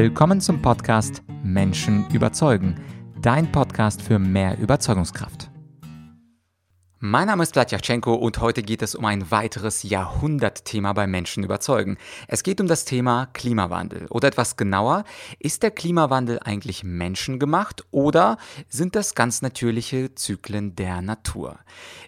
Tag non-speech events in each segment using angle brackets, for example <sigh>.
Willkommen zum Podcast Menschen überzeugen, dein Podcast für mehr Überzeugungskraft. Mein Name ist Vladyachenko und heute geht es um ein weiteres Jahrhundertthema bei Menschen überzeugen. Es geht um das Thema Klimawandel. Oder etwas genauer, ist der Klimawandel eigentlich menschengemacht oder sind das ganz natürliche Zyklen der Natur?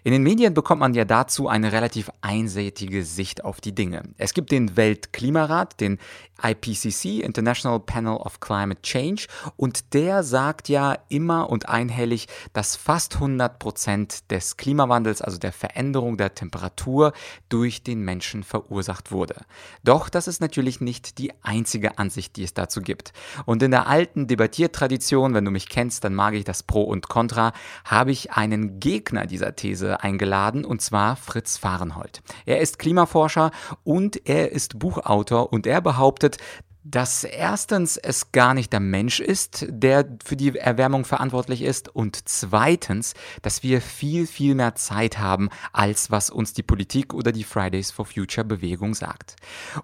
In den Medien bekommt man ja dazu eine relativ einseitige Sicht auf die Dinge. Es gibt den Weltklimarat, den IPCC, International Panel of Climate Change, und der sagt ja immer und einhellig, dass fast 100 Prozent des Klimawandels, also der Veränderung der Temperatur, durch den Menschen verursacht wurde. Doch das ist natürlich nicht die einzige Ansicht, die es dazu gibt. Und in der alten Debattiertradition, wenn du mich kennst, dann mag ich das Pro und Contra, habe ich einen Gegner dieser These eingeladen, und zwar Fritz Fahrenhold. Er ist Klimaforscher und er ist Buchautor und er behauptet, wird, dass erstens es gar nicht der Mensch ist, der für die Erwärmung verantwortlich ist und zweitens, dass wir viel, viel mehr Zeit haben, als was uns die Politik oder die Fridays for Future Bewegung sagt.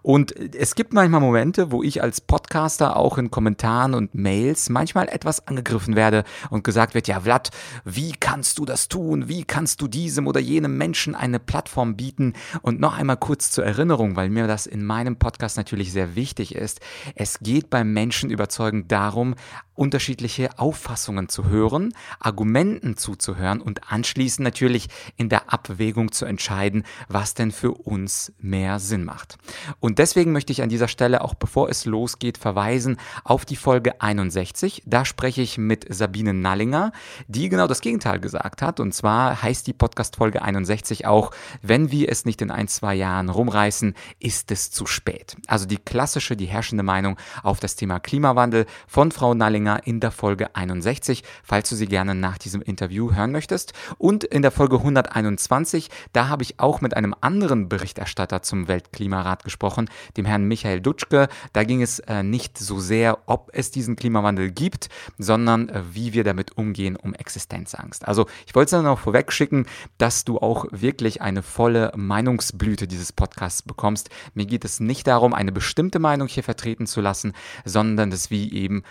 Und es gibt manchmal Momente, wo ich als Podcaster auch in Kommentaren und Mails manchmal etwas angegriffen werde und gesagt wird, ja Vlad, wie kannst du das tun? Wie kannst du diesem oder jenem Menschen eine Plattform bieten? Und noch einmal kurz zur Erinnerung, weil mir das in meinem Podcast natürlich sehr wichtig ist. Es geht beim Menschen überzeugend darum, unterschiedliche Auffassungen zu hören, Argumenten zuzuhören und anschließend natürlich in der Abwägung zu entscheiden, was denn für uns mehr Sinn macht. Und deswegen möchte ich an dieser Stelle auch bevor es losgeht verweisen auf die Folge 61. Da spreche ich mit Sabine Nallinger, die genau das Gegenteil gesagt hat. Und zwar heißt die Podcast-Folge 61 auch, wenn wir es nicht in ein, zwei Jahren rumreißen, ist es zu spät. Also die klassische, die herrschende Meinung auf das Thema Klimawandel von Frau Nallinger in der Folge 61, falls du sie gerne nach diesem Interview hören möchtest. Und in der Folge 121, da habe ich auch mit einem anderen Berichterstatter zum Weltklimarat gesprochen, dem Herrn Michael Dutschke. Da ging es äh, nicht so sehr, ob es diesen Klimawandel gibt, sondern äh, wie wir damit umgehen um Existenzangst. Also ich wollte es dann noch vorweg schicken, dass du auch wirklich eine volle Meinungsblüte dieses Podcasts bekommst. Mir geht es nicht darum, eine bestimmte Meinung hier vertreten zu lassen, sondern dass wir eben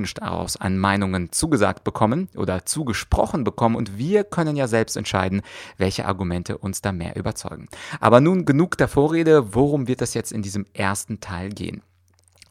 einen Blumenstrauß an Meinungen zugesagt bekommen oder zugesprochen bekommen und wir können ja selbst entscheiden, welche Argumente uns da mehr überzeugen. Aber nun genug der Vorrede, worum wird es jetzt in diesem ersten Teil gehen?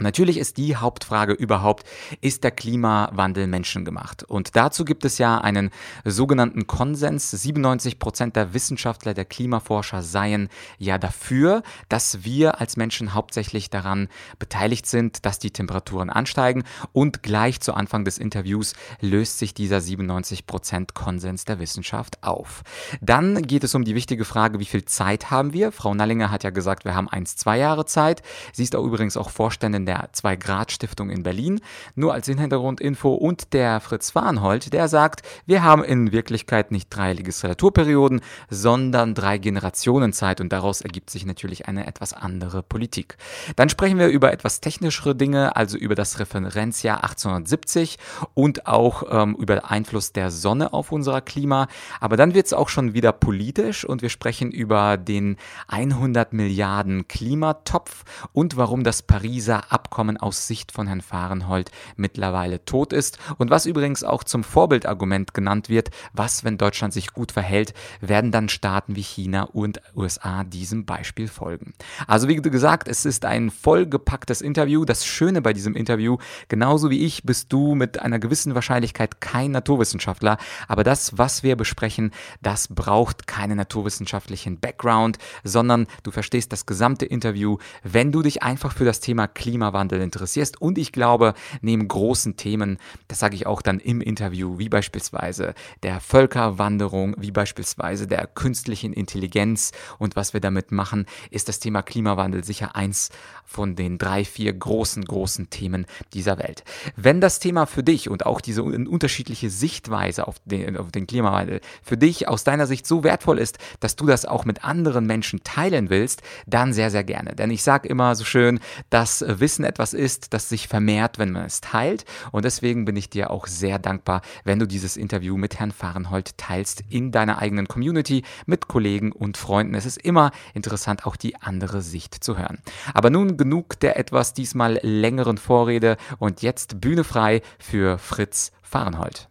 Natürlich ist die Hauptfrage überhaupt, ist der Klimawandel menschengemacht? Und dazu gibt es ja einen sogenannten Konsens. 97 Prozent der Wissenschaftler, der Klimaforscher seien ja dafür, dass wir als Menschen hauptsächlich daran beteiligt sind, dass die Temperaturen ansteigen. Und gleich zu Anfang des Interviews löst sich dieser 97 Prozent Konsens der Wissenschaft auf. Dann geht es um die wichtige Frage, wie viel Zeit haben wir? Frau Nallinger hat ja gesagt, wir haben eins, zwei Jahre Zeit. Sie ist auch übrigens auch Vorständin der Zwei-Grad-Stiftung in Berlin. Nur als Hintergrundinfo und der Fritz Warnhold, der sagt, wir haben in Wirklichkeit nicht drei Legislaturperioden, sondern drei Generationen Zeit und daraus ergibt sich natürlich eine etwas andere Politik. Dann sprechen wir über etwas technischere Dinge, also über das Referenzjahr 1870 und auch ähm, über Einfluss der Sonne auf unser Klima. Aber dann wird es auch schon wieder politisch und wir sprechen über den 100 Milliarden Klimatopf und warum das Pariser Abkommen aus Sicht von Herrn Fahrenhold mittlerweile tot ist und was übrigens auch zum Vorbildargument genannt wird, was, wenn Deutschland sich gut verhält, werden dann Staaten wie China und USA diesem Beispiel folgen. Also wie gesagt, es ist ein vollgepacktes Interview. Das Schöne bei diesem Interview, genauso wie ich, bist du mit einer gewissen Wahrscheinlichkeit kein Naturwissenschaftler, aber das, was wir besprechen, das braucht keinen naturwissenschaftlichen Background, sondern du verstehst das gesamte Interview, wenn du dich einfach für das Thema Klima Klimawandel interessierst. Und ich glaube, neben großen Themen, das sage ich auch dann im Interview, wie beispielsweise der Völkerwanderung, wie beispielsweise der künstlichen Intelligenz und was wir damit machen, ist das Thema Klimawandel sicher eins von den drei, vier großen, großen Themen dieser Welt. Wenn das Thema für dich und auch diese unterschiedliche Sichtweise auf den, auf den Klimawandel für dich aus deiner Sicht so wertvoll ist, dass du das auch mit anderen Menschen teilen willst, dann sehr, sehr gerne. Denn ich sage immer so schön, dass Wissen Wissen etwas ist, das sich vermehrt, wenn man es teilt. Und deswegen bin ich dir auch sehr dankbar, wenn du dieses Interview mit Herrn Fahrenhold teilst in deiner eigenen Community mit Kollegen und Freunden. Es ist immer interessant, auch die andere Sicht zu hören. Aber nun genug der etwas diesmal längeren Vorrede und jetzt Bühne frei für Fritz Fahrenhold.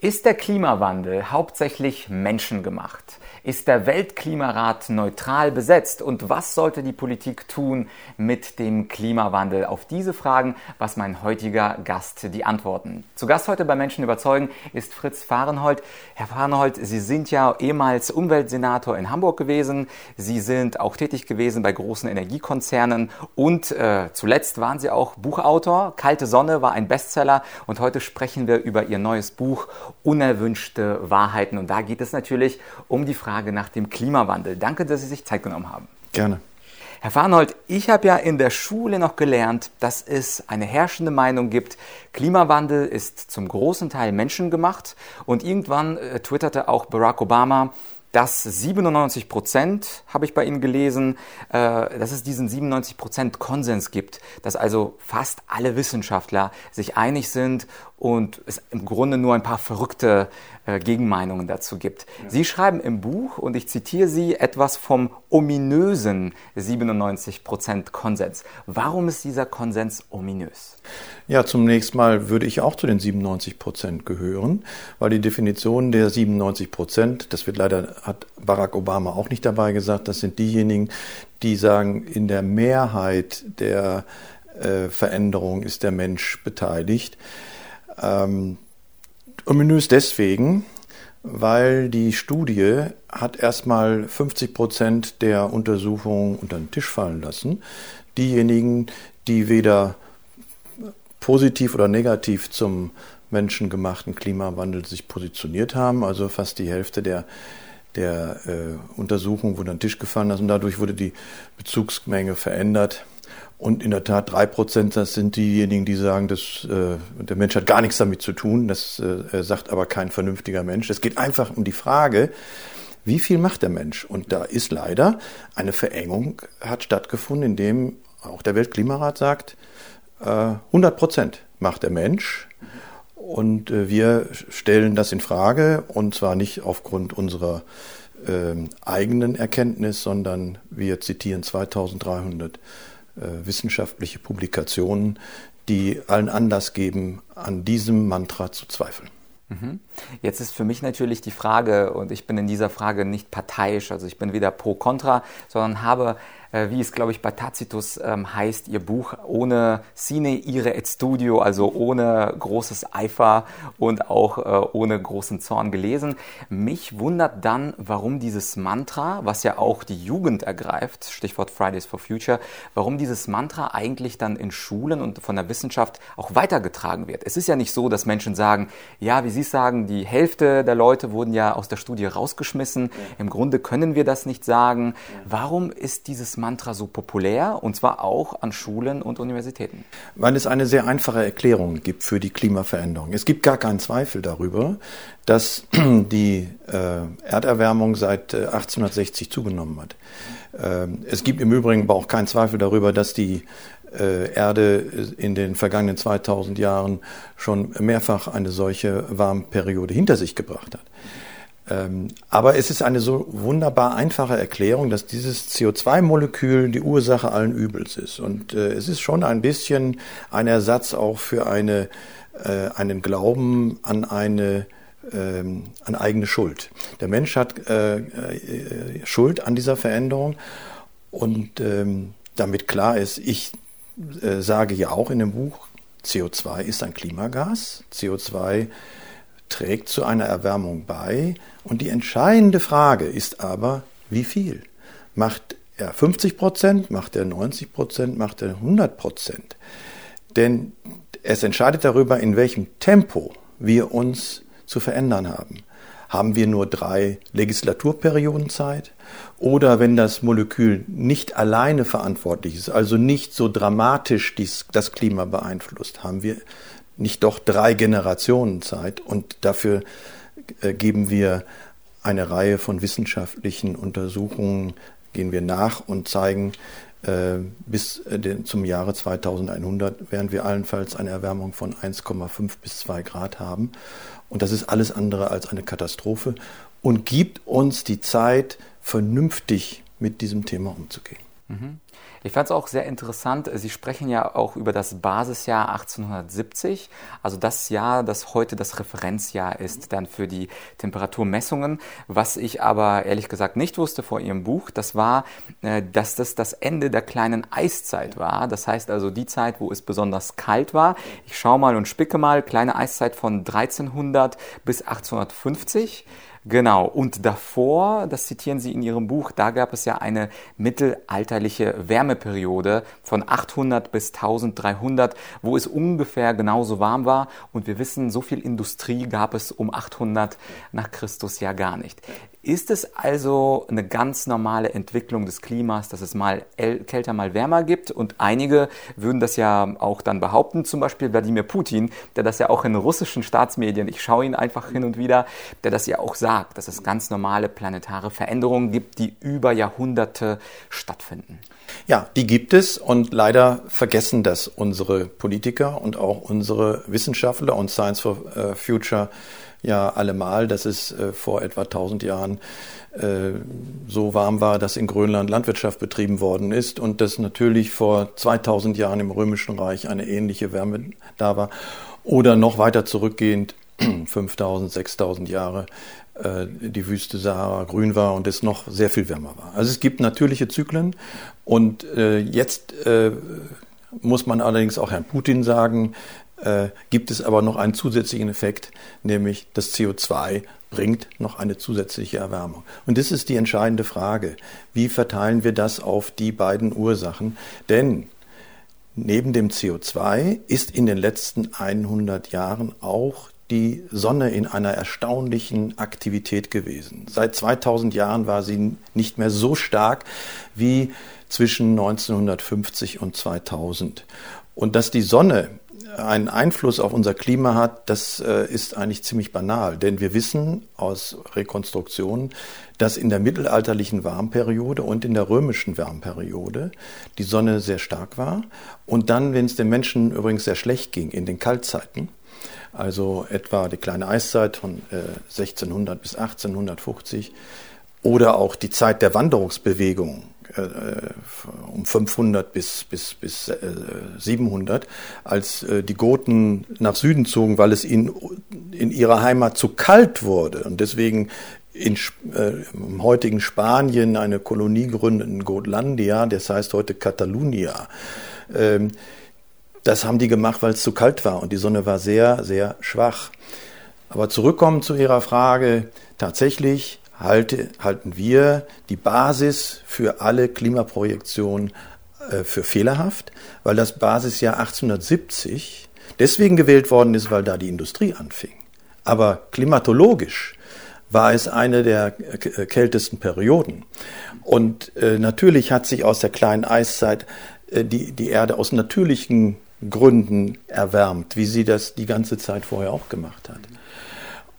Ist der Klimawandel hauptsächlich menschengemacht? Ist der Weltklimarat neutral besetzt? Und was sollte die Politik tun mit dem Klimawandel? Auf diese Fragen was mein heutiger Gast die Antworten. Zu Gast heute bei Menschen überzeugen ist Fritz Fahrenhold. Herr Fahrenhold, Sie sind ja ehemals Umweltsenator in Hamburg gewesen. Sie sind auch tätig gewesen bei großen Energiekonzernen und äh, zuletzt waren Sie auch Buchautor. Kalte Sonne war ein Bestseller und heute sprechen wir über Ihr neues Buch Unerwünschte Wahrheiten. Und da geht es natürlich um die Frage, nach dem Klimawandel. Danke, dass Sie sich Zeit genommen haben. Gerne. Herr Farnold, ich habe ja in der Schule noch gelernt, dass es eine herrschende Meinung gibt, Klimawandel ist zum großen Teil menschengemacht. Und irgendwann äh, twitterte auch Barack Obama, dass 97 Prozent, habe ich bei Ihnen gelesen, äh, dass es diesen 97 Prozent Konsens gibt, dass also fast alle Wissenschaftler sich einig sind und es im Grunde nur ein paar verrückte äh, Gegenmeinungen dazu gibt. Ja. Sie schreiben im Buch, und ich zitiere Sie, etwas vom ominösen 97% Konsens. Warum ist dieser Konsens ominös? Ja, zunächst mal würde ich auch zu den 97% gehören, weil die Definition der 97% das wird leider, hat Barack Obama auch nicht dabei gesagt, das sind diejenigen, die sagen, in der Mehrheit der äh, Veränderung ist der Mensch beteiligt. Ähm, ominös deswegen, weil die Studie hat erstmal 50 Prozent der Untersuchungen unter den Tisch fallen lassen. Diejenigen, die weder positiv oder negativ zum menschengemachten Klimawandel sich positioniert haben, also fast die Hälfte der, der äh, Untersuchungen wurde an den Tisch gefallen lassen. Dadurch wurde die Bezugsmenge verändert. Und in der Tat, drei Prozent, das sind diejenigen, die sagen, dass, äh, der Mensch hat gar nichts damit zu tun. Das äh, sagt aber kein vernünftiger Mensch. Es geht einfach um die Frage, wie viel macht der Mensch? Und da ist leider eine Verengung hat stattgefunden, indem auch der Weltklimarat sagt, äh, 100 Prozent macht der Mensch. Und äh, wir stellen das in Frage und zwar nicht aufgrund unserer äh, eigenen Erkenntnis, sondern wir zitieren 2300 äh, wissenschaftliche Publikationen, die allen Anlass geben, an diesem Mantra zu zweifeln. Mhm. Jetzt ist für mich natürlich die Frage, und ich bin in dieser Frage nicht parteiisch, also ich bin weder pro kontra, sondern habe äh, wie es, glaube ich, bei Tacitus ähm, heißt, ihr Buch ohne Sine ire et Studio, also ohne großes Eifer und auch äh, ohne großen Zorn gelesen. Mich wundert dann, warum dieses Mantra, was ja auch die Jugend ergreift, Stichwort Fridays for Future, warum dieses Mantra eigentlich dann in Schulen und von der Wissenschaft auch weitergetragen wird. Es ist ja nicht so, dass Menschen sagen, ja, wie Sie sagen, die Hälfte der Leute wurden ja aus der Studie rausgeschmissen. Ja. Im Grunde können wir das nicht sagen. Ja. Warum ist dieses Mantra so populär und zwar auch an Schulen und Universitäten? Weil es eine sehr einfache Erklärung gibt für die Klimaveränderung. Es gibt gar keinen Zweifel darüber, dass <clears throat> die äh, Erderwärmung seit äh, 1860 zugenommen hat. Ähm, es gibt im Übrigen aber auch keinen Zweifel darüber, dass die Erde in den vergangenen 2000 Jahren schon mehrfach eine solche Warmperiode hinter sich gebracht hat. Ähm, aber es ist eine so wunderbar einfache Erklärung, dass dieses CO2-Molekül die Ursache allen Übels ist. Und äh, es ist schon ein bisschen ein Ersatz auch für eine, äh, einen Glauben an eine ähm, an eigene Schuld. Der Mensch hat äh, äh, Schuld an dieser Veränderung und ähm, damit klar ist, ich äh, sage ja auch in dem Buch, CO2 ist ein Klimagas. CO2 trägt zu einer Erwärmung bei. Und die entscheidende Frage ist aber, wie viel? Macht er 50 Prozent, macht er 90 Prozent, macht er 100 Prozent? Denn es entscheidet darüber, in welchem Tempo wir uns zu verändern haben. Haben wir nur drei Legislaturperioden Zeit? Oder wenn das Molekül nicht alleine verantwortlich ist, also nicht so dramatisch dies, das Klima beeinflusst, haben wir nicht doch drei Generationen Zeit und dafür äh, geben wir eine Reihe von wissenschaftlichen Untersuchungen, gehen wir nach und zeigen, Äh, bis äh, zum Jahre 2100 werden wir allenfalls eine Erwärmung von 1,5 bis 2 Grad haben. Und das ist alles andere als eine Katastrophe und gibt uns die Zeit, vernünftig mit diesem Thema umzugehen. Mhm. Ich fand es auch sehr interessant, Sie sprechen ja auch über das Basisjahr 1870, also das Jahr, das heute das Referenzjahr ist dann für die Temperaturmessungen. Was ich aber ehrlich gesagt nicht wusste vor Ihrem Buch, das war, äh, dass das das Ende der kleinen Eiszeit war. Das heißt also die Zeit, wo es besonders kalt war. Ich schaue mal und spicke mal, kleine Eiszeit von 1300 bis 1850. Genau, und davor, das zitieren Sie in Ihrem Buch, da gab es ja eine mittelalterliche Wärmeperiode von 800 bis 1300, wo es ungefähr genauso warm war. Und wir wissen, so viel Industrie gab es um 800 nach Christus ja gar nicht. Ist es also eine ganz normale Entwicklung des Klimas, dass es mal kälter, mal wärmer gibt? Und einige würden das ja auch dann behaupten, zum Beispiel Wladimir Putin, der das ja auch in russischen Staatsmedien, ich schaue ihn einfach hin und wieder, der das ja auch sagt, dass es ganz normale planetare Veränderungen gibt, die über Jahrhunderte stattfinden. Ja, die gibt es und leider vergessen das unsere Politiker und auch unsere Wissenschaftler und Science for äh, Future ja allemal, dass es äh, vor etwa 1000 Jahren äh, so warm war, dass in Grönland Landwirtschaft betrieben worden ist und dass natürlich vor 2000 Jahren im Römischen Reich eine ähnliche Wärme da war. Oder noch weiter zurückgehend, <clears throat> 5000, 6000 Jahre, äh, die Wüste Sahara grün war und es noch sehr viel wärmer war. Also es gibt natürliche Zyklen und äh, jetzt äh, muss man allerdings auch Herrn Putin sagen, äh, gibt es aber noch einen zusätzlichen Effekt, nämlich das CO2 bringt noch eine zusätzliche Erwärmung. Und das ist die entscheidende Frage. Wie verteilen wir das auf die beiden Ursachen? Denn neben dem CO2 ist in den letzten 100 Jahren auch die Sonne in einer erstaunlichen Aktivität gewesen. Seit 2000 Jahren war sie nicht mehr so stark wie zwischen 1950 und 2000. Und dass die Sonne einen Einfluss auf unser Klima hat, das äh, ist eigentlich ziemlich banal. Denn wir wissen aus Rekonstruktionen, dass in der mittelalterlichen Warmperiode und in der römischen Warmperiode die Sonne sehr stark war. Und dann, wenn es den Menschen übrigens sehr schlecht ging, in den Kaltzeiten, also etwa die kleine Eiszeit von äh, 1600 bis 1850 oder auch die Zeit der Wanderungsbewegung äh, um 500 bis, bis, bis äh, 700, als äh, die Goten nach Süden zogen, weil es ihnen in ihrer Heimat zu kalt wurde und deswegen in, äh, im heutigen Spanien eine Kolonie gründeten, Gotlandia, das heißt heute Catalunya. Ähm, das haben die gemacht, weil es zu kalt war und die Sonne war sehr, sehr schwach. Aber zurückkommen zu Ihrer Frage, tatsächlich halte, halten wir die Basis für alle Klimaprojektionen äh, für fehlerhaft, weil das Basisjahr 1870 deswegen gewählt worden ist, weil da die Industrie anfing. Aber klimatologisch war es eine der äh, kältesten Perioden. Und äh, natürlich hat sich aus der kleinen Eiszeit äh, die, die Erde aus natürlichen Gründen erwärmt, wie sie das die ganze Zeit vorher auch gemacht hat.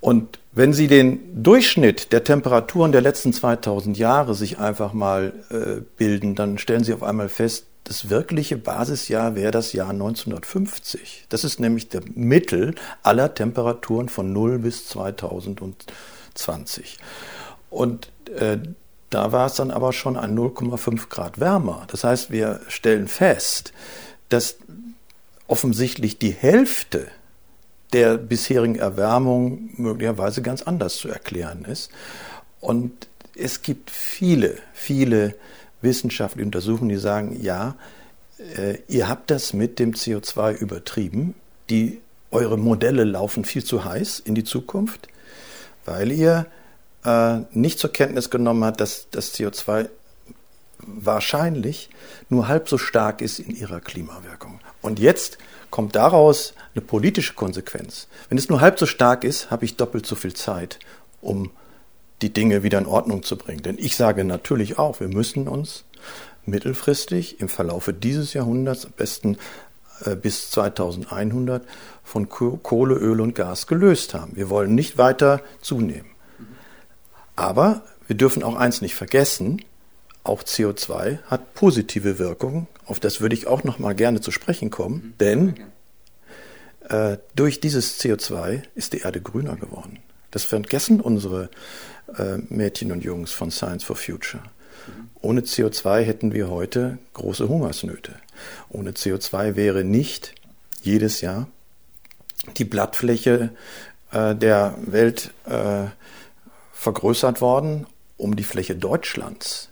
Und wenn Sie den Durchschnitt der Temperaturen der letzten 2000 Jahre sich einfach mal äh, bilden, dann stellen Sie auf einmal fest, das wirkliche Basisjahr wäre das Jahr 1950. Das ist nämlich der Mittel aller Temperaturen von 0 bis 2020. Und äh, da war es dann aber schon an 0,5 Grad wärmer. Das heißt, wir stellen fest, dass offensichtlich die Hälfte der bisherigen Erwärmung möglicherweise ganz anders zu erklären ist. Und es gibt viele, viele wissenschaftliche Untersuchungen, die sagen, ja, äh, ihr habt das mit dem CO2 übertrieben. Die, eure Modelle laufen viel zu heiß in die Zukunft, weil ihr äh, nicht zur Kenntnis genommen habt, dass das CO2 wahrscheinlich nur halb so stark ist in ihrer Klimawirkung. Und jetzt kommt daraus eine politische Konsequenz. Wenn es nur halb so stark ist, habe ich doppelt so viel Zeit, um die Dinge wieder in Ordnung zu bringen. Denn ich sage natürlich auch, wir müssen uns mittelfristig im Verlaufe dieses Jahrhunderts, am besten äh, bis 2100, von Kohle, Öl und Gas gelöst haben. Wir wollen nicht weiter zunehmen. Aber wir dürfen auch eins nicht vergessen, auch CO2 hat positive Wirkungen. Auf das würde ich auch noch mal gerne zu sprechen kommen, denn äh, durch dieses CO2 ist die Erde grüner geworden. Das vergessen unsere äh, Mädchen und Jungs von Science for Future. Ohne CO2 hätten wir heute große Hungersnöte. Ohne CO2 wäre nicht jedes Jahr die Blattfläche äh, der Welt äh, vergrößert worden um die Fläche Deutschlands.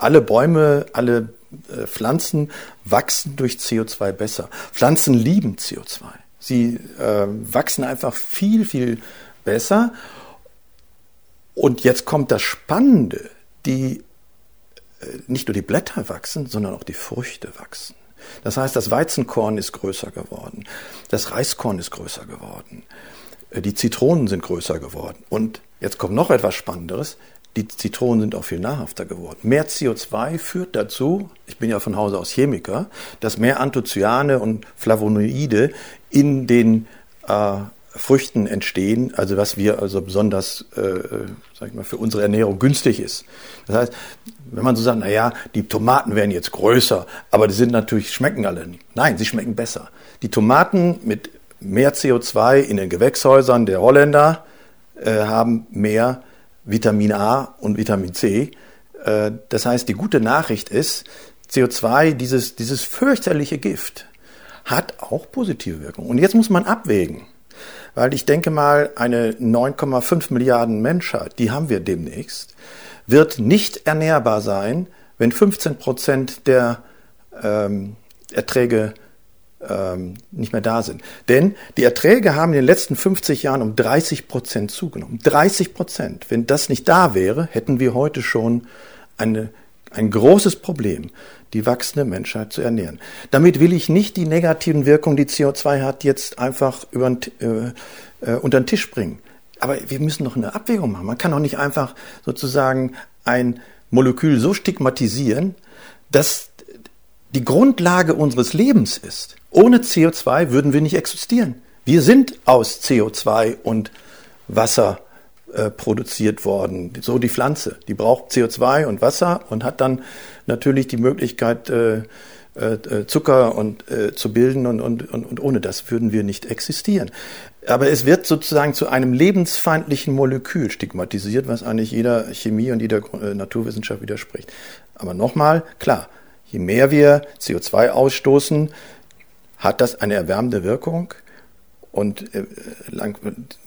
Alle Bäume, alle äh, Pflanzen wachsen durch CO2 besser. Pflanzen lieben CO2. Sie äh, wachsen einfach viel, viel besser. Und jetzt kommt das Spannende, die äh, nicht nur die Blätter wachsen, sondern auch die Früchte wachsen. Das heißt, das Weizenkorn ist größer geworden, das Reiskorn ist größer geworden, äh, die Zitronen sind größer geworden. Und jetzt kommt noch etwas Spannenderes, die Zitronen sind auch viel nahrhafter geworden. Mehr CO2 führt dazu, ich bin ja von Hause aus Chemiker, dass mehr Anthocyane und Flavonoide in den äh, Früchten entstehen, also was wir also besonders, äh, sag ich mal, für unsere Ernährung günstig ist. Das heißt, wenn man so sagt, na ja, die Tomaten werden jetzt größer, aber die sind natürlich schmecken alle nicht. Nein, sie schmecken besser. Die Tomaten mit mehr CO2 in den Gewächshäusern der Holländer äh, haben mehr Vitamin A und Vitamin C. Äh, das heißt, die gute Nachricht ist, CO2, dieses, dieses fürchterliche Gift, hat auch positive Wirkung. Und jetzt muss man abwägen. Weil ich denke mal, eine 9,5 Milliarden Menschheit, die haben wir demnächst, wird nicht ernährbar sein, wenn 15 Prozent der ähm, Erträge ähm, nicht mehr da sind. Denn die Erträge haben in den letzten 50 Jahren um 30 Prozent zugenommen. 30 Prozent. Wenn das nicht da wäre, hätten wir heute schon eine, ein großes Problem, die wachsende Menschheit zu ernähren. Damit will ich nicht die negativen Wirkungen, die CO2 hat, jetzt einfach über, äh, äh, unter den Tisch bringen. Aber wir müssen doch eine Abwägung machen. Man kann doch nicht einfach sozusagen ein Molekül so stigmatisieren, dass die Grundlage unseres Lebens ist. Ohne CO2 würden wir nicht existieren. Wir sind aus CO2 und Wasser äh, produziert worden. So die Pflanze, die braucht CO2 und Wasser und hat dann natürlich die Möglichkeit, äh, äh, Zucker und, äh, zu bilden und, und, und, und ohne das würden wir nicht existieren. Aber es wird sozusagen zu einem lebensfeindlichen Molekül stigmatisiert, was eigentlich jeder Chemie und jeder äh, Naturwissenschaft widerspricht. Aber nochmal, klar, je mehr wir CO2 ausstoßen, hat das eine erwärmende Wirkung. Und äh,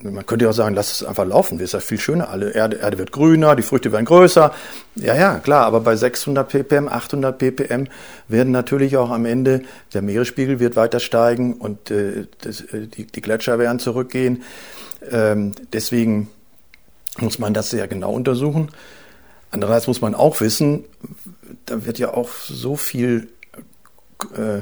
man könnte ja auch sagen, lass es einfach laufen, ist ja viel schöner. Alle Erde, Erde wird grüner, die Früchte werden größer. Ja, ja, klar, aber bei 600 ppm, 800 ppm werden natürlich auch am Ende der Meeresspiegel wird weiter steigen und äh, das, äh, die, die Gletscher werden zurückgehen. Ähm, deswegen muss man das sehr genau untersuchen. Andererseits muss man auch wissen, da wird ja auch so viel äh,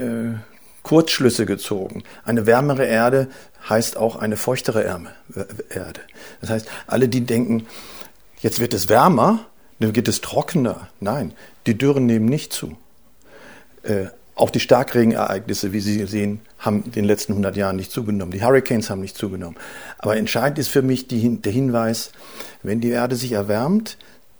äh, Kurzschlüsse gezogen. Eine wärmere Erde heißt auch eine feuchtere Erde. Das heißt, alle, die denken, jetzt wird es wärmer, dann geht es trockener. Nein, die Dürren nehmen nicht zu. Äh, auch die Starkregenereignisse, wie Sie sehen, haben in den letzten 100 Jahren nicht zugenommen. Die Hurricanes haben nicht zugenommen. Aber entscheidend ist für mich die, der Hinweis, wenn die Erde sich erwärmt,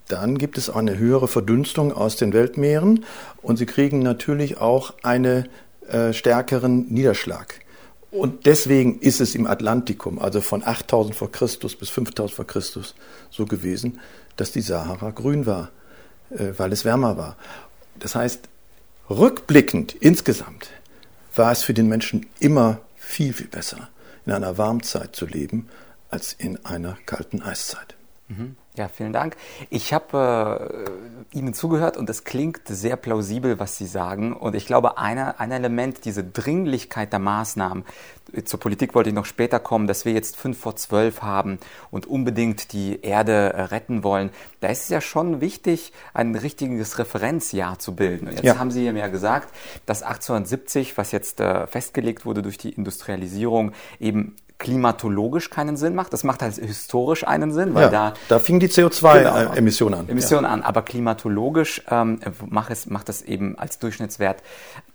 dann gibt es eine höhere Verdünstung aus den Weltmeeren und sie kriegen natürlich auch eine äh, stärkeren Niederschlag. Und deswegen ist es im Atlantikum, also von 8000 vor Christus bis 5000 vor Christus, so gewesen, dass die Sahara grün war, äh, weil es wärmer war. Das heißt, rückblickend insgesamt war es für den Menschen immer viel, viel besser, in einer Warmzeit zu leben, als in einer kalten Eiszeit. Mhm. Ja, vielen Dank. Ich habe äh, Ihnen zugehört und es klingt sehr plausibel, was Sie sagen. Und ich glaube, eine, ein Element, diese Dringlichkeit der Maßnahmen, zur Politik wollte ich noch später kommen, dass wir jetzt fünf vor zwölf haben und unbedingt die Erde äh, retten wollen. Da ist es ja schon wichtig, ein richtiges Referenzjahr zu bilden. Und jetzt ja. haben Sie mir ja gesagt, dass 1870, was jetzt äh, festgelegt wurde durch die Industrialisierung, eben klimatologisch keinen Sinn macht. Das macht halt historisch einen Sinn, weil ja, da da fing die CO2-Emission genau, an. Emission ja. an, aber klimatologisch ähm, macht, es, macht es eben als Durchschnittswert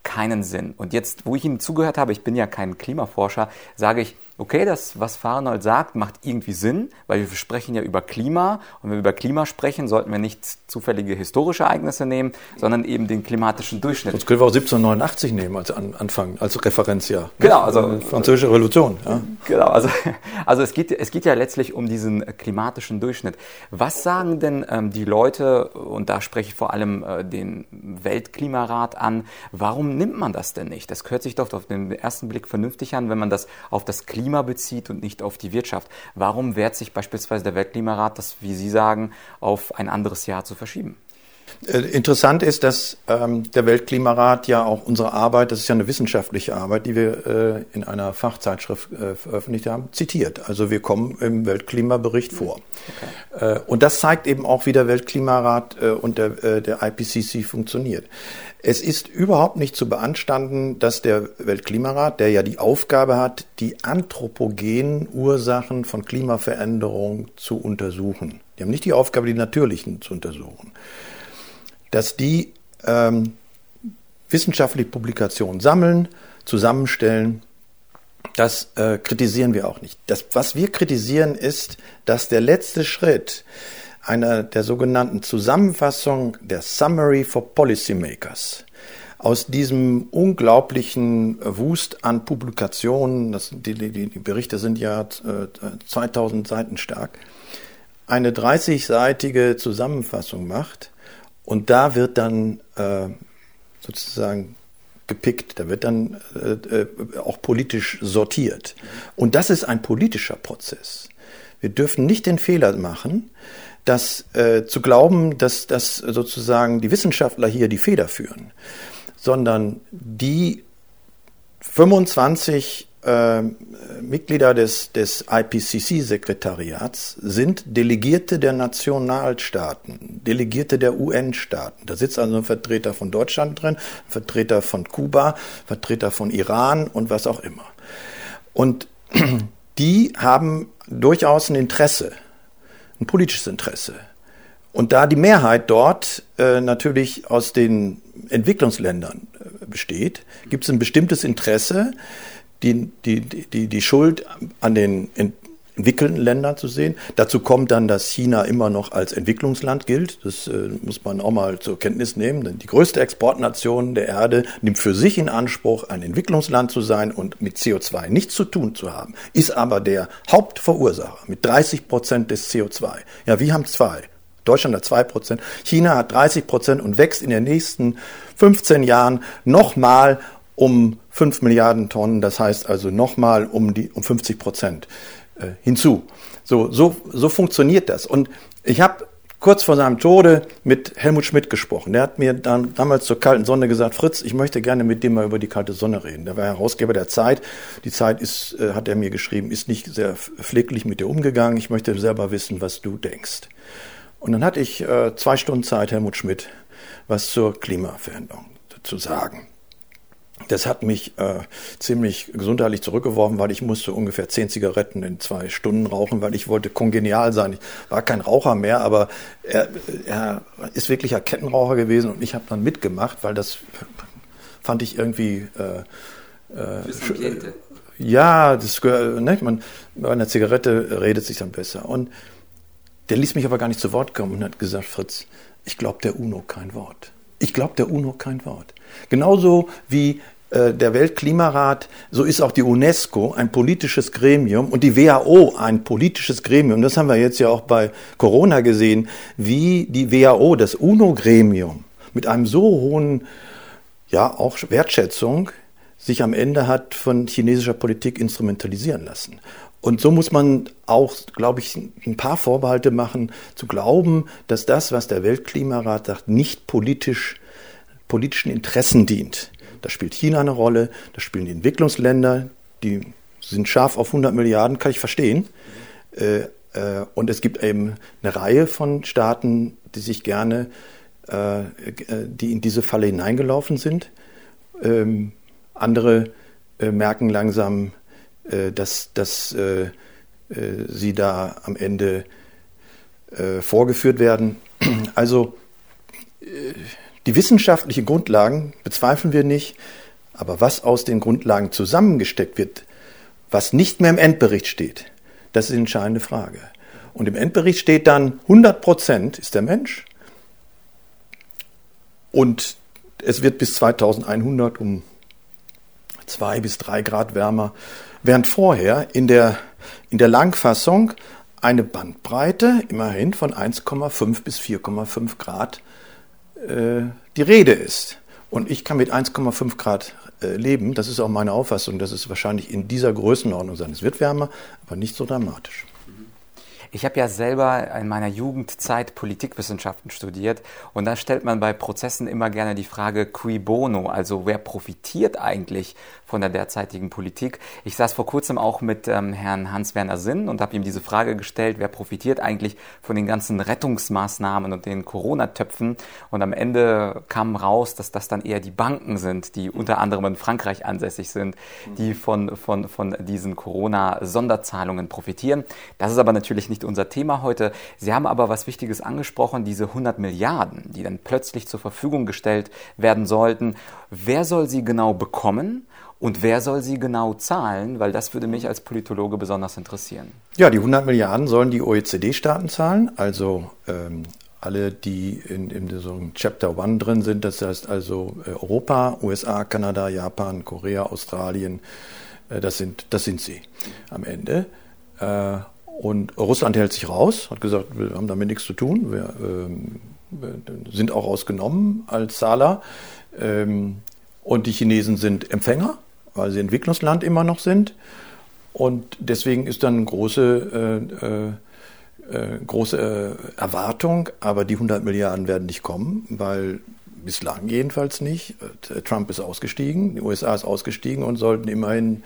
keinen Sinn. Und jetzt, wo ich Ihnen zugehört habe, ich bin ja kein Klimaforscher, sage ich, okay, das, was Fahrenhold sagt, macht irgendwie Sinn, weil wir sprechen ja über Klima und wenn wir über Klima sprechen, sollten wir nicht zufällige historische Ereignisse nehmen, sondern eben den klimatischen Durchschnitt. Sonst können wir auch 1789 nehmen als Anfang, als Referenzjahr. Genau, also französische Revolution. Ja. Genau, also, <laughs> also es, geht, es geht ja letztlich um diesen klimatischen Durchschnitt. Was sagen denn ähm, die Leute, und da spreche ich vor allem äh, den Weltklimarat an, warum nimmt man das denn nicht? Das hört sich doch auf den ersten Blick vernünftig an, wenn man das auf das Klima bezieht und nicht auf die Wirtschaft. Warum wehrt sich beispielsweise der Weltklimarat, das, wie Sie sagen, auf ein anderes Jahr zu verschieben? Äh, interessant ist, dass ähm, der Weltklimarat ja auch unsere Arbeit, das ist ja eine wissenschaftliche Arbeit, die wir äh, in einer Fachzeitschrift äh, veröffentlicht haben, zitiert. Also wir kommen im Weltklimabericht vor. Okay. Äh, und das zeigt eben auch, wie der Weltklimarat äh, und der, äh, der IPCC funktioniert. Es ist überhaupt nicht zu beanstanden, dass der Weltklimarat, der ja die Aufgabe hat, die anthropogenen Ursachen von Klimaveränderung zu untersuchen. Die haben nicht die Aufgabe, die natürlichen zu untersuchen dass die ähm, wissenschaftliche Publikationen sammeln, zusammenstellen. Das äh, kritisieren wir auch nicht. Das, was wir kritisieren, ist, dass der letzte Schritt einer der sogenannten Zusammenfassung der Summary for Policymakers aus diesem unglaublichen Wust an Publikationen, das, die, die, die Berichte sind ja äh, 2000 Seiten stark, eine 30-seitige Zusammenfassung macht, und da wird dann äh, sozusagen gepickt, da wird dann äh, äh, auch politisch sortiert. Und das ist ein politischer Prozess. Wir dürfen nicht den Fehler machen, dass äh, zu glauben, dass, dass sozusagen die Wissenschaftler hier die Feder führen, sondern die 25 äh, Mitglieder des, des IPCC-Sekretariats sind Delegierte der Nationalstaaten, Delegierte der UN-Staaten. Da sitzt also ein Vertreter von Deutschland drin, ein Vertreter von Kuba, ein Vertreter von Iran und was auch immer. Und <clears throat> die haben durchaus ein Interesse, ein politisches Interesse. Und da die Mehrheit dort äh, natürlich aus den Entwicklungsländern äh, besteht, gibt es ein bestimmtes Interesse, die, die, die, die Schuld an den entwickelten Ländern zu sehen. Dazu kommt dann, dass China immer noch als Entwicklungsland gilt. Das äh, muss man auch mal zur Kenntnis nehmen. Denn die größte Exportnation der Erde nimmt für sich in Anspruch, ein Entwicklungsland zu sein und mit CO2 nichts zu tun zu haben, ist aber der Hauptverursacher mit 30 Prozent des CO2. Ja, wir haben zwei. Deutschland hat zwei Prozent, China hat 30 Prozent und wächst in den nächsten 15 Jahren nochmal um 5 Milliarden Tonnen, das heißt also nochmal um, die, um 50 Prozent hinzu. So, so, so funktioniert das. Und ich habe kurz vor seinem Tode mit Helmut Schmidt gesprochen. Der hat mir dann damals zur kalten Sonne gesagt, Fritz, ich möchte gerne mit dir mal über die kalte Sonne reden. Der war Herausgeber der Zeit. Die Zeit ist, äh, hat er mir geschrieben, ist nicht sehr pfleglich mit dir umgegangen. Ich möchte selber wissen, was du denkst. Und dann hatte ich äh, zwei Stunden Zeit, Helmut Schmidt, was zur Klimaveränderung zu sagen. Das hat mich äh, ziemlich gesundheitlich zurückgeworfen, weil ich musste ungefähr zehn Zigaretten in zwei Stunden rauchen, weil ich wollte kongenial sein. Ich war kein Raucher mehr, aber er, er ist wirklich ein Kettenraucher gewesen und ich habe dann mitgemacht, weil das fand ich irgendwie äh, äh, ja, das ne, man bei einer Zigarette redet sich dann besser. Und der ließ mich aber gar nicht zu Wort kommen und hat gesagt, Fritz, ich glaube der UNO kein Wort. Ich glaube der UNO kein Wort. Genauso wie äh, der Weltklimarat, so ist auch die UNESCO ein politisches Gremium und die WHO ein politisches Gremium. Das haben wir jetzt ja auch bei Corona gesehen, wie die WHO, das UNO-Gremium, mit einem so hohen, ja, auch Wertschätzung sich am Ende hat von chinesischer Politik instrumentalisieren lassen. Und so muss man auch, glaube ich, ein paar Vorbehalte machen, zu glauben, dass das, was der Weltklimarat sagt, nicht politisch, politischen Interessen dient. Da spielt China eine Rolle, da spielen die Entwicklungsländer, die sind scharf auf 100 Milliarden, kann ich verstehen. Äh, äh, und es gibt eben eine Reihe von Staaten, die sich gerne, äh, die in diese Falle hineingelaufen sind. Ähm, andere merken langsam, dass, dass sie da am Ende vorgeführt werden. Also die wissenschaftlichen Grundlagen bezweifeln wir nicht, aber was aus den Grundlagen zusammengesteckt wird was nicht mehr im Endbericht steht, das ist die entscheidende Frage. Und im Endbericht steht dann, 100 Prozent ist der Mensch und es wird bis 2100 um zwei bis drei Grad wärmer, während vorher in der, in der Langfassung eine Bandbreite immerhin von 1,5 bis 4,5 Grad äh, die Rede ist. Und ich kann mit 1,5 Grad äh, leben. Das ist auch meine Auffassung. Das ist wahrscheinlich in dieser Größenordnung sein. Es wird wärmer, aber nicht so dramatisch. Ich habe ja selber in meiner Jugendzeit Politikwissenschaften studiert und da stellt man bei Prozessen immer gerne die Frage qui bono, also wer profitiert eigentlich von der derzeitigen Politik. Ich saß vor kurzem auch mit ähm, Herrn Hans-Werner Sinn und habe ihm diese Frage gestellt, wer profitiert eigentlich von den ganzen Rettungsmaßnahmen und den Corona-Töpfen und am Ende kam raus, dass das dann eher die Banken sind, die unter anderem in Frankreich ansässig sind, die von, von, von diesen Corona-Sonderzahlungen profitieren. Das ist aber natürlich nicht unser Thema heute. Sie haben aber was Wichtiges angesprochen, diese 100 Milliarden, die dann plötzlich zur Verfügung gestellt werden sollten. Wer soll sie genau bekommen? Und wer soll sie genau zahlen? Weil das würde mich als Politologe besonders interessieren. Ja, die 100 Milliarden sollen die OECD-Staaten zahlen, also ähm, alle, die in, in so Chapter One drin sind, das heißt also äh, Europa, USA, Kanada, Japan, Korea, Australien, äh, das, sind, das sind sie am Ende. Äh, und Russland hält sich raus, hat gesagt, wir haben damit nichts zu tun, wir ähm, sind auch ausgenommen als Zahler. Ähm, und die Chinesen sind Empfänger, weil sie Entwicklungsland immer noch sind. Und deswegen ist dann eine große, äh, äh, große äh, Erwartung, aber die 100 Milliarden werden nicht kommen, weil Bislang jedenfalls nicht. Äh, Trump ist ausgestiegen, die USA ist ausgestiegen und sollten immerhin,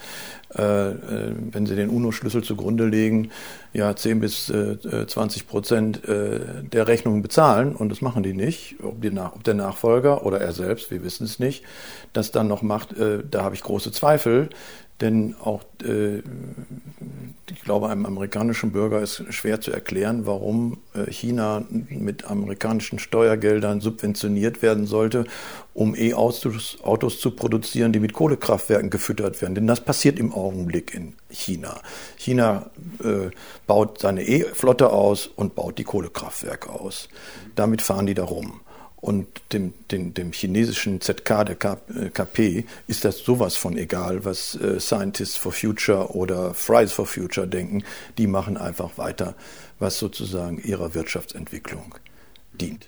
äh, äh, wenn sie den UNO-Schlüssel zugrunde legen, ja 10 bis äh, 20 Prozent äh, der Rechnungen bezahlen und das machen die nicht. Ob, die nach, ob, der Nachfolger oder er selbst, wir wissen es nicht, das dann noch macht, äh, da habe ich große Zweifel. Denn auch, äh, ich glaube, einem amerikanischen Bürger ist schwer zu erklären, warum äh, China mit amerikanischen Steuergeldern subventioniert werden sollte, um E-Autos Autos zu produzieren, die mit Kohlekraftwerken gefüttert werden. Denn das passiert im Augenblick in China. China äh, baut seine E-Flotte aus und baut die Kohlekraftwerke aus. Damit fahren die da rum. Und dem, dem, dem chinesischen ZK, der KP, äh, ist das sowas von egal, was äh, Scientists for Future oder Fridays for Future denken. Die machen einfach weiter, was sozusagen ihrer Wirtschaftsentwicklung dient.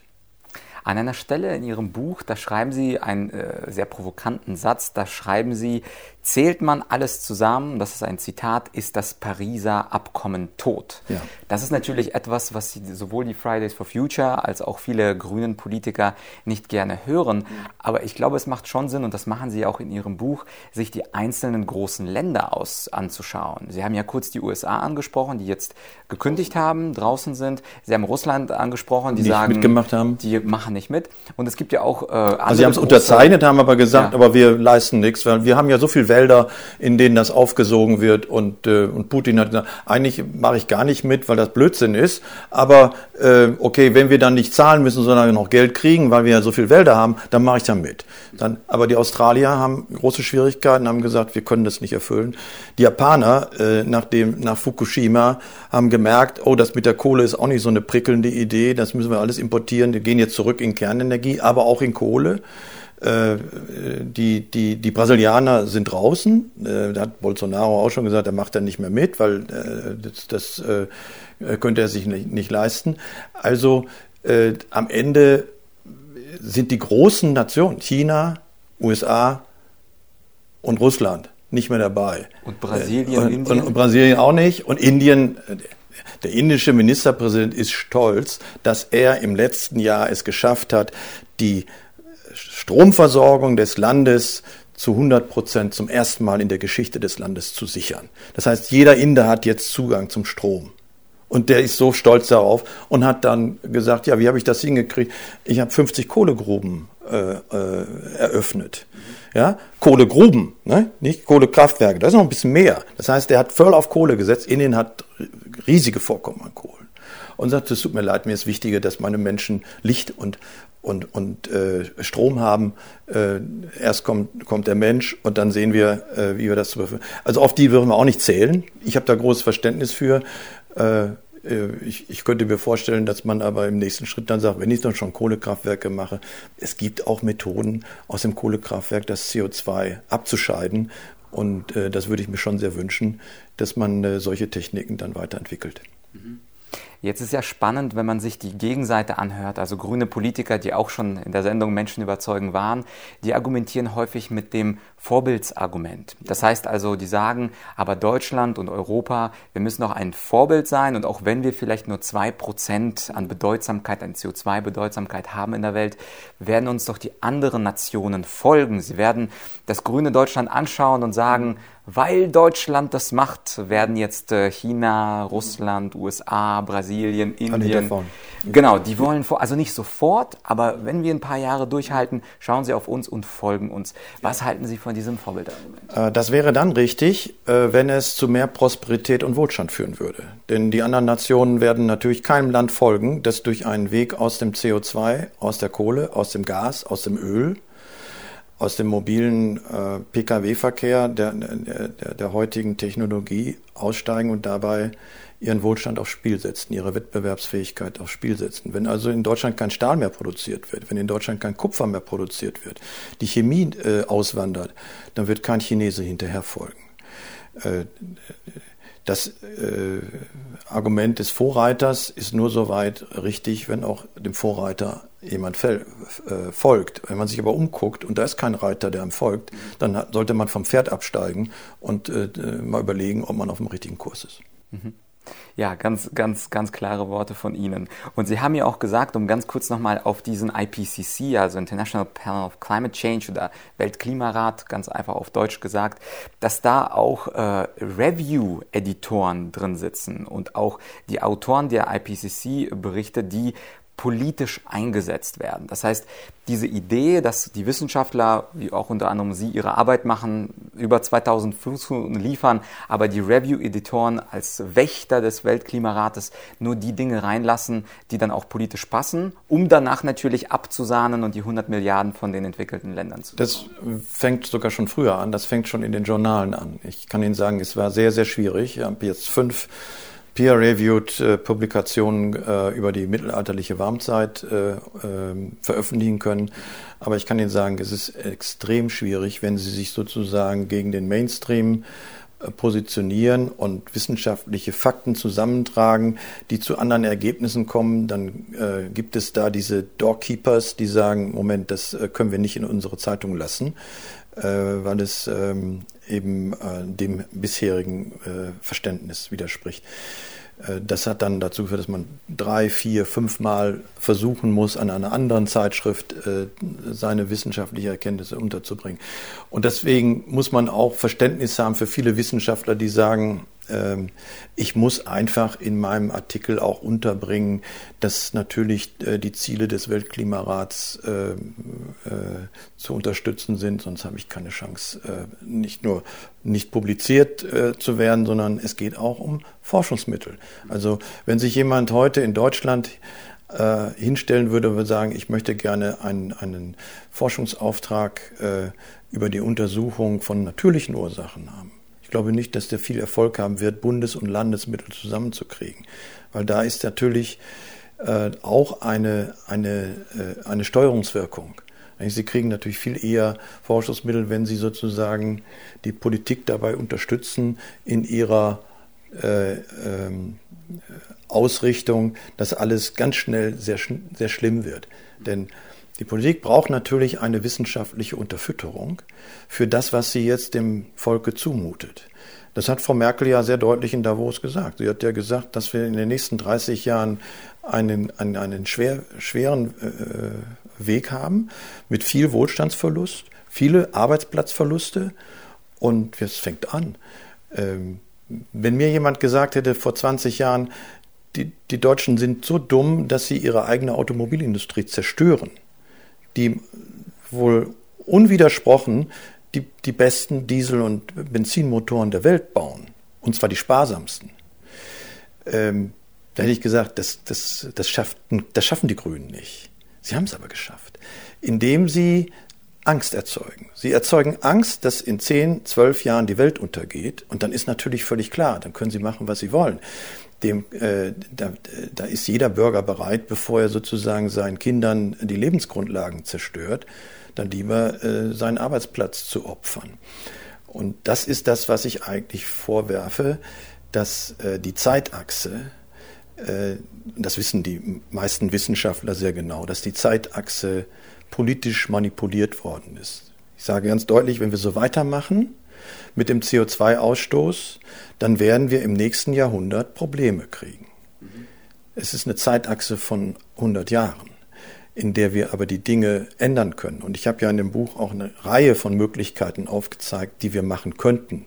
An einer Stelle in Ihrem Buch, da schreiben Sie einen äh, sehr provokanten Satz, da schreiben Sie, Zählt man alles zusammen, das ist ein Zitat, ist das Pariser Abkommen tot. Ja. Das ist natürlich etwas, was sowohl die Fridays for Future als auch viele grünen Politiker nicht gerne hören. Aber ich glaube, es macht schon Sinn, und das machen Sie auch in Ihrem Buch, sich die einzelnen großen Länder aus anzuschauen. Sie haben ja kurz die USA angesprochen, die jetzt gekündigt haben, draußen sind. Sie haben Russland angesprochen, die nicht sagen, mitgemacht haben. die machen nicht mit. Und es gibt ja auch äh, Also Sie haben es unterzeichnet, haben aber gesagt, ja. aber wir leisten nichts, weil wir haben ja so viel Wälder, in denen das aufgesogen wird. Und, äh, und Putin hat gesagt, eigentlich mache ich gar nicht mit, weil das Blödsinn ist. Aber äh, okay, wenn wir dann nicht zahlen müssen, sondern noch Geld kriegen, weil wir ja so viel Wälder haben, dann mache ich da mit. Dann, aber die Australier haben große Schwierigkeiten, haben gesagt, wir können das nicht erfüllen. Die Japaner, äh, nach, dem, nach Fukushima, haben gemerkt, oh, das mit der Kohle ist auch nicht so eine prickelnde Idee, das müssen wir alles importieren. Wir gehen jetzt zurück in Kernenergie, aber auch in Kohle. Äh, die, die, die Brasilianer sind draußen. Äh, da hat Bolsonaro auch schon gesagt, er macht da nicht mehr mit, weil äh, das, das könnte er sich nicht, nicht leisten. Also am Ende sind die großen Nationen, China, USA und Russland, nicht mehr dabei. Und Brasilien und, Indien? Und, und Brasilien auch nicht. Und Indien, der indische Ministerpräsident ist stolz, dass er im letzten Jahr es geschafft hat, die Stromversorgung des Landes zu 100 Prozent zum ersten Mal in der Geschichte des Landes zu sichern. Das heißt, jeder Inder hat jetzt Zugang zum Strom. Und der ist so stolz darauf und hat dann gesagt, ja, wie habe ich das hingekriegt? Ich habe 50 Kohlegruben äh, äh, eröffnet. Ja, Kohlegruben, ne? nicht Kohlekraftwerke, das ist noch ein bisschen mehr. Das heißt, der hat voll auf Kohle gesetzt. Indien hat riesige Vorkommen an Kohle. Und sagt, es tut mir leid, mir ist wichtiger, dass meine Menschen Licht und, und, und äh, Strom haben. Äh, erst kommt, kommt der Mensch und dann sehen wir, äh, wie wir das zu beführen. Also auf die würden wir auch nicht zählen. Ich habe da großes Verständnis für. Äh, äh, ich, ich, könnte mir vorstellen, dass man aber im nächsten Schritt dann sagt, wenn ich dann schon Kohlekraftwerke mache, es gibt auch Methoden aus dem Kohlekraftwerk das CO2 abzuscheiden. Und äh, das würde ich mir schon sehr wünschen, dass man solche Techniken dann weiterentwickelt. Mhm. Jetzt ist ja spannend, wenn man sich die Gegenseite anhört, also grüne Politiker, die auch schon in der Sendung Menschen überzeugen waren, die argumentieren häufig mit dem Vorbildsargument. Das heißt also, die sagen, aber Deutschland und Europa, wir müssen auch ein Vorbild sein und auch wenn wir vielleicht nur zwei Prozent an Bedeutsamkeit, an CO2-Bedeutsamkeit haben in der Welt, werden uns doch die anderen Nationen folgen. Sie werden das grüne Deutschland anschauen und sagen, weil Deutschland das macht, werden jetzt äh, China, Russland, USA, Brasilien, Indien. Genau, die wollen vor, also nicht sofort, aber wenn wir ein paar Jahre durchhalten, schauen sie auf uns und folgen uns. Was halten Sie von diesem Vorbildargument? Äh, das wäre dann richtig, äh, wenn es zu mehr Prosperität und Wohlstand führen würde. Denn die anderen Nationen werden natürlich keinem Land folgen, das durch einen Weg aus dem CO2, aus der Kohle, aus dem Gas, aus dem Öl aus dem mobilen äh, Pkw-Verkehr der, der, der heutigen Technologie aussteigen und dabei ihren Wohlstand aufs Spiel setzen, ihre Wettbewerbsfähigkeit aufs Spiel setzen. Wenn also in Deutschland kein Stahl mehr produziert wird, wenn in Deutschland kein Kupfer mehr produziert wird, die Chemie äh, auswandert, dann wird kein Chinese hinterher folgen. Äh, das äh, Argument des Vorreiters ist nur so weit richtig, wenn auch dem Vorreiter jemand äh, folgt. Wenn man sich aber umguckt und da ist kein Reiter, der einem folgt, dann sollte man vom Pferd absteigen und äh, mal überlegen, ob man auf dem richtigen Kurs ist. Mhm. Ja, ganz, ganz, ganz klare Worte von Ihnen. Und Sie haben ja auch gesagt, um ganz kurz nochmal auf diesen IPCC, also International Panel of Climate Change oder Weltklimarat, ganz einfach auf Deutsch gesagt, dass da auch äh, Review-Editoren drin sitzen und auch die Autoren der IPCC-Berichte, die politisch eingesetzt werden. Das heißt, diese Idee, dass die Wissenschaftler, wie auch unter anderem Sie, ihre Arbeit machen, über 2000 Fußnoten liefern, aber die Review-Editoren als Wächter des Weltklimarates nur die Dinge reinlassen, die dann auch politisch passen, um danach natürlich abzusahnen und die 100 Milliarden von den entwickelten Ländern zu bekommen. Das fängt sogar schon früher an, das fängt schon in den Journalen an. Ich kann Ihnen sagen, es war sehr, sehr schwierig. Ich habe jetzt fünf peer-reviewed äh, Publikationen äh, über die mittelalterliche Warmzeit äh, ähm, veröffentlichen können. Aber ich kann Ihnen sagen, es ist extrem schwierig, wenn Sie sich sozusagen gegen den Mainstream positionieren und wissenschaftliche Fakten zusammentragen, die zu anderen Ergebnissen kommen, dann äh, gibt es da diese Doorkeepers, die sagen, Moment, das können wir nicht in unsere Zeitung lassen, weil es ähm, eben äh, dem bisherigen äh, Verständnis widerspricht. Äh, das hat dann dazu geführt, dass man drei, vier, fünf Mal versuchen muss, an einer anderen Zeitschrift äh, seine wissenschaftliche Erkenntnisse unterzubringen. Und deswegen muss man auch Verständnis haben für viele Wissenschaftler, die sagen, ich muss einfach in meinem Artikel auch unterbringen, dass natürlich äh, die Ziele des Weltklimarats äh, äh, zu unterstützen sind, sonst habe ich keine Chance, nicht nur nicht publiziert zu werden, sondern es geht auch um Forschungsmittel. Also wenn sich jemand heute in Deutschland hinstellen würde und würde sagen, ich möchte gerne einen, einen Forschungsauftrag über die Untersuchung von natürlichen Ursachen haben glaube nicht, dass der viel Erfolg haben wird, Bundes- und Landesmittel zusammenzukriegen. Weil da ist natürlich äh, auch eine, eine, äh, eine Steuerungswirkung. Sie kriegen natürlich viel eher Forschungsmittel, wenn Sie sozusagen die Politik dabei unterstützen in ihrer äh, ähm, Ausrichtung, dass alles ganz schnell sehr, sehr schlimm wird. Denn die Politik braucht natürlich eine wissenschaftliche Unterfütterung für das, was sie jetzt dem Volke zumutet. Das hat Frau Merkel ja sehr deutlich in Davos gesagt. Sie hat ja gesagt, dass wir in den nächsten 30 Jahren einen, einen, einen schwer, schweren äh, Weg haben mit viel Wohlstandsverlust, viele Arbeitsplatzverluste und es fängt an. Ähm, wenn mir jemand gesagt hätte vor 20 Jahren, die, die Deutschen sind so dumm, dass sie ihre eigene Automobilindustrie zerstören, die wohl unwidersprochen die, die besten Diesel- und Benzinmotoren der Welt bauen. Und zwar die sparsamsten. Ähm, Da hätte ich gesagt, das, das, das, schafft, das schaffen die Grünen nicht. Sie haben es aber geschafft, indem sie Angst erzeugen. Sie erzeugen Angst, dass in 10, 12 Jahren die Welt untergeht. Und dann ist natürlich völlig klar, dann können sie machen, was sie wollen. Dem, äh, da, da ist jeder Bürger bereit, bevor er sozusagen seinen Kindern die Lebensgrundlagen zerstört, dann lieber äh, seinen Arbeitsplatz zu opfern. Und das ist das, was ich eigentlich vorwerfe, dass äh, die Zeitachse, äh, das wissen die meisten Wissenschaftler sehr genau, dass die Zeitachse politisch manipuliert worden ist. Ich sage ganz deutlich, wenn wir so weitermachen mit dem CO2-Ausstoß, dann werden wir im nächsten Jahrhundert Probleme kriegen. Es ist eine Zeitachse von 100 Jahren, in der wir aber die Dinge ändern können. Und ich habe ja in dem Buch auch eine Reihe von Möglichkeiten aufgezeigt, die wir machen könnten.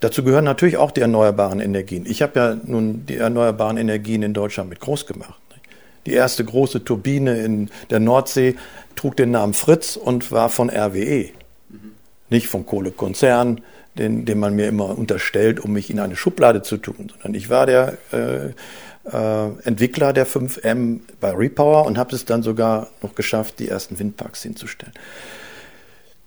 Dazu gehören natürlich auch die erneuerbaren Energien. Ich habe ja nun die erneuerbaren Energien in Deutschland mit groß gemacht. Die erste große Turbine in der Nordsee trug den Namen Fritz und war von RWE, nicht vom Kohlekonzern, den, den man mir immer unterstellt, um mich in eine Schublade zu tun, sondern ich war der äh, äh, Entwickler der 5M bei Repower und habe es dann sogar noch geschafft, die ersten Windparks hinzustellen.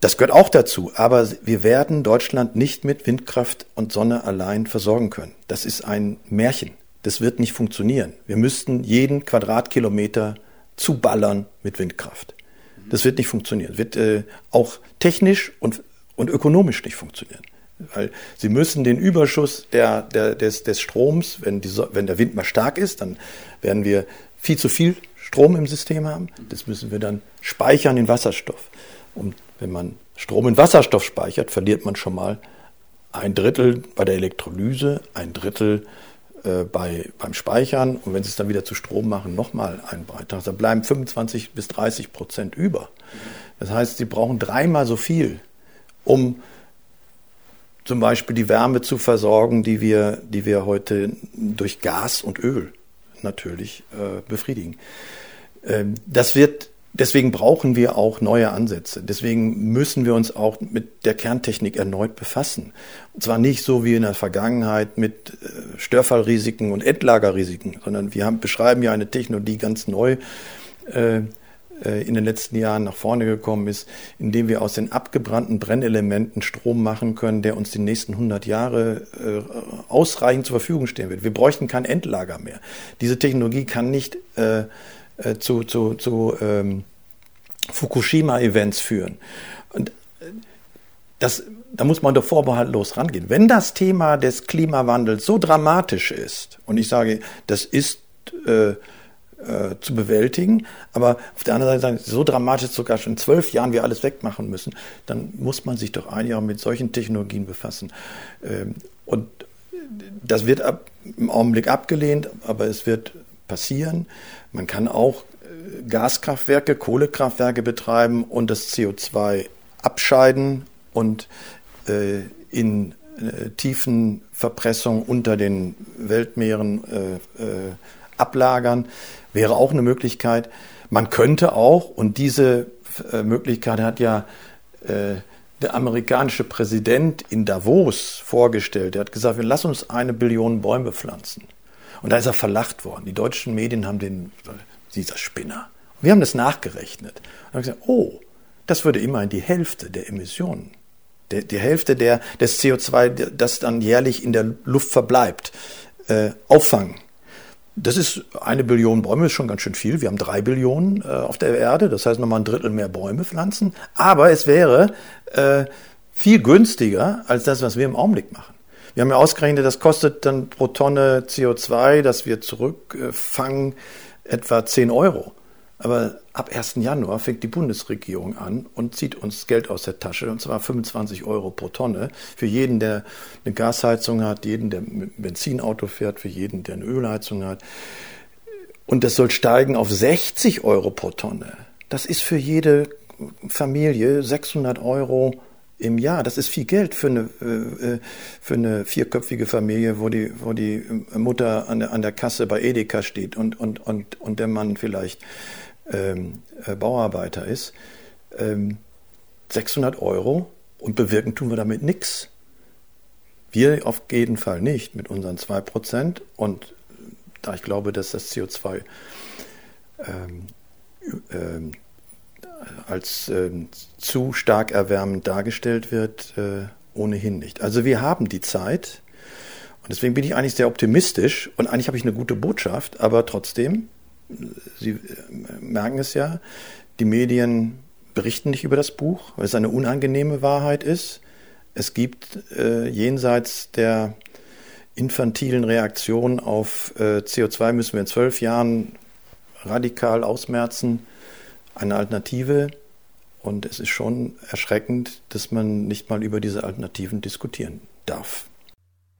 Das gehört auch dazu, aber wir werden Deutschland nicht mit Windkraft und Sonne allein versorgen können. Das ist ein Märchen. Das wird nicht funktionieren. Wir müssten jeden Quadratkilometer zuballern mit Windkraft. Das wird nicht funktionieren. Wird äh, auch technisch und, und ökonomisch nicht funktionieren. Weil sie müssen den Überschuss der, der, des, des Stroms, wenn, die, wenn der Wind mal stark ist, dann werden wir viel zu viel Strom im System haben. Das müssen wir dann speichern in Wasserstoff. Und wenn man Strom in Wasserstoff speichert, verliert man schon mal ein Drittel bei der Elektrolyse, ein Drittel äh, bei, beim Speichern und wenn Sie es dann wieder zu Strom machen, nochmal einen Beitrag. Da bleiben 25 bis 30 Prozent über. Das heißt, Sie brauchen dreimal so viel, um zum Beispiel die Wärme zu versorgen, die wir, die wir heute durch Gas und Öl natürlich äh, befriedigen. Ähm, das wird Deswegen brauchen wir auch neue Ansätze. Deswegen müssen wir uns auch mit der Kerntechnik erneut befassen. Und zwar nicht so wie in der Vergangenheit mit äh, Störfallrisiken und Endlagerrisiken, sondern wir haben, beschreiben ja eine Technologie ganz neu äh, in den letzten Jahren nach vorne gekommen ist, indem wir aus den abgebrannten Brennelementen Strom machen können, der uns die nächsten 100 Jahre äh, ausreichend zur Verfügung stehen wird. Wir bräuchten kein Endlager mehr. Diese Technologie kann nicht äh, äh, zu, zu, zu ähm, Fukushima-Events führen. Und äh, das, da muss man doch vorbehaltlos rangehen. Wenn das Thema des Klimawandels so dramatisch ist, und ich sage, das ist äh, äh, zu bewältigen, aber auf der anderen Seite so dramatisch sogar schon in zwölf Jahren wir alles wegmachen müssen, dann muss man sich doch ein Jahr mit solchen Technologien befassen. Ähm, und das wird ab, im Augenblick abgelehnt, aber es wird passieren. Man kann auch äh, Gaskraftwerke, Kohlekraftwerke betreiben und das CO2 abscheiden und äh, in äh, tiefen Verpressung unter den Weltmeeren äh, äh, ablagern. Wäre auch eine Möglichkeit. Man könnte auch, und diese äh, Möglichkeit hat ja der amerikanische Präsident in Davos vorgestellt. Er hat gesagt, wir lassen uns eine Billion Bäume pflanzen. Und da ist er verlacht worden. Die deutschen Medien haben den, dieser Spinner. wir haben das nachgerechnet. Und haben gesagt, oh, das würde immerhin die Hälfte der Emissionen, die, die Hälfte der, des CO2, das dann jährlich in der Luft verbleibt, äh, auffangen. Das ist eine Billion Bäume, ist schon ganz schön viel. Wir haben drei Billionen äh, auf der Erde, das heißt nochmal ein Drittel mehr Bäume pflanzen. Aber es wäre äh, viel günstiger als das, was wir im Augenblick machen. Wir haben ja ausgerechnet, das kostet dann pro Tonne CO2, das wir zurückfangen, etwa 10 Euro. Aber ab 1. Januar fängt die Bundesregierung an und zieht uns Geld aus der Tasche, und zwar 25 Euro pro Tonne. Für jeden, der eine Gasheizung hat, jeden, der ein Benzinauto fährt, für jeden, der eine Ölheizung hat. Und das soll steigen auf 60 Euro pro Tonne. Das ist für jede Familie 600 Euro im Jahr. Das ist viel Geld für eine, äh, für eine vierköpfige Familie, wo die, wo die Mutter an der, an der Kasse bei Edeka steht und, und, und, und der Mann vielleicht ähm, äh, Bauarbeiter ist. Ähm, 600 Euro und bewirken tun wir damit nichts. Wir auf jeden Fall nicht mit unseren 2% und da ich glaube, dass das CO2 ähm, ähm, als ähm, zu stark erwärmend dargestellt wird, äh, ohnehin nicht. Also wir haben die Zeit und deswegen bin ich eigentlich sehr optimistisch und eigentlich habe ich eine gute Botschaft, aber trotzdem, Sie äh, merken es ja, die Medien berichten nicht über das Buch, weil es eine unangenehme Wahrheit ist. Es gibt äh, jenseits der infantilen Reaktion auf äh, CO2 müssen wir in zwölf Jahren radikal ausmerzen, eine Alternative. Und es ist schon erschreckend, dass man nicht mal über diese Alternativen diskutieren darf.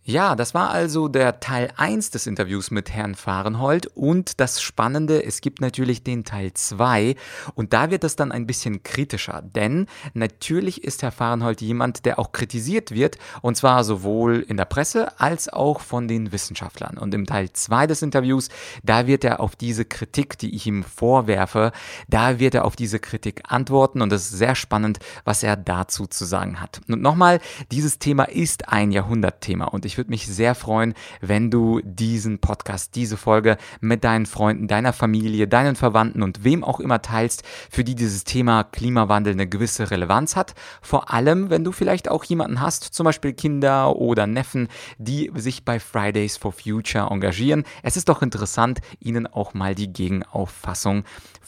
Ja, das war also der Teil 1 des Interviews mit Herrn Fahrenhold und das Spannende, es gibt natürlich den Teil 2 und da wird es dann ein bisschen kritischer, denn natürlich ist Herr Fahrenhold jemand, der auch kritisiert wird und zwar sowohl in der Presse als auch von den Wissenschaftlern und im Teil 2 des Interviews, da wird er auf diese Kritik, die ich ihm vorwerfe, da wird er auf diese Kritik antworten und es ist sehr spannend, was er dazu zu sagen hat. Und nochmal, dieses Thema ist ein Jahrhundertthema und ich ich würde mich sehr freuen, wenn du diesen Podcast, diese Folge mit deinen Freunden, deiner Familie, deinen Verwandten und wem auch immer teilst, für die dieses Thema Klimawandel eine gewisse Relevanz hat. Vor allem, wenn du vielleicht auch jemanden hast, zum Beispiel Kinder oder Neffen, die sich bei Fridays for Future engagieren. Es ist doch interessant, ihnen auch mal die Gegenauffassung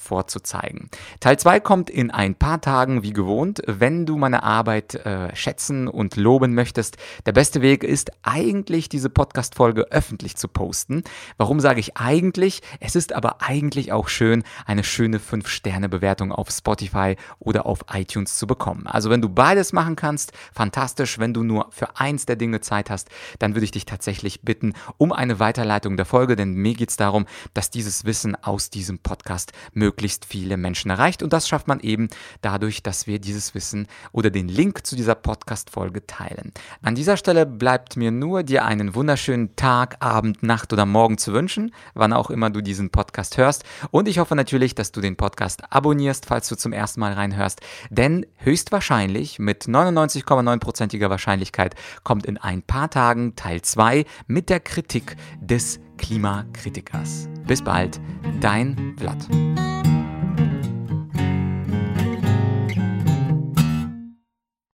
vorzuzeigen. Teil 2 kommt in ein paar Tagen wie gewohnt. Wenn du meine Arbeit äh, schätzen und loben möchtest, der beste Weg ist eigentlich diese Podcast-Folge öffentlich zu posten. Warum sage ich eigentlich? Es ist aber eigentlich auch schön, eine schöne 5-Sterne-Bewertung auf Spotify oder auf iTunes zu bekommen. Also wenn du beides machen kannst, fantastisch. Wenn du nur für eins der Dinge Zeit hast, dann würde ich dich tatsächlich bitten um eine Weiterleitung der Folge, denn mir geht es darum, dass dieses Wissen aus diesem Podcast möglichst viele Menschen erreicht. Und das schafft man eben dadurch, dass wir dieses Wissen oder den Link zu dieser Podcast-Folge teilen. An dieser Stelle bleibt mir nur, dir einen wunderschönen Tag, Abend, Nacht oder Morgen zu wünschen, wann auch immer du diesen Podcast hörst. Und ich hoffe natürlich, dass du den Podcast abonnierst, falls du zum ersten Mal reinhörst. Denn höchstwahrscheinlich, mit 99,9%iger Wahrscheinlichkeit, kommt in ein paar Tagen Teil 2 mit der Kritik des Klimakritikers. Bis bald, dein Vlad.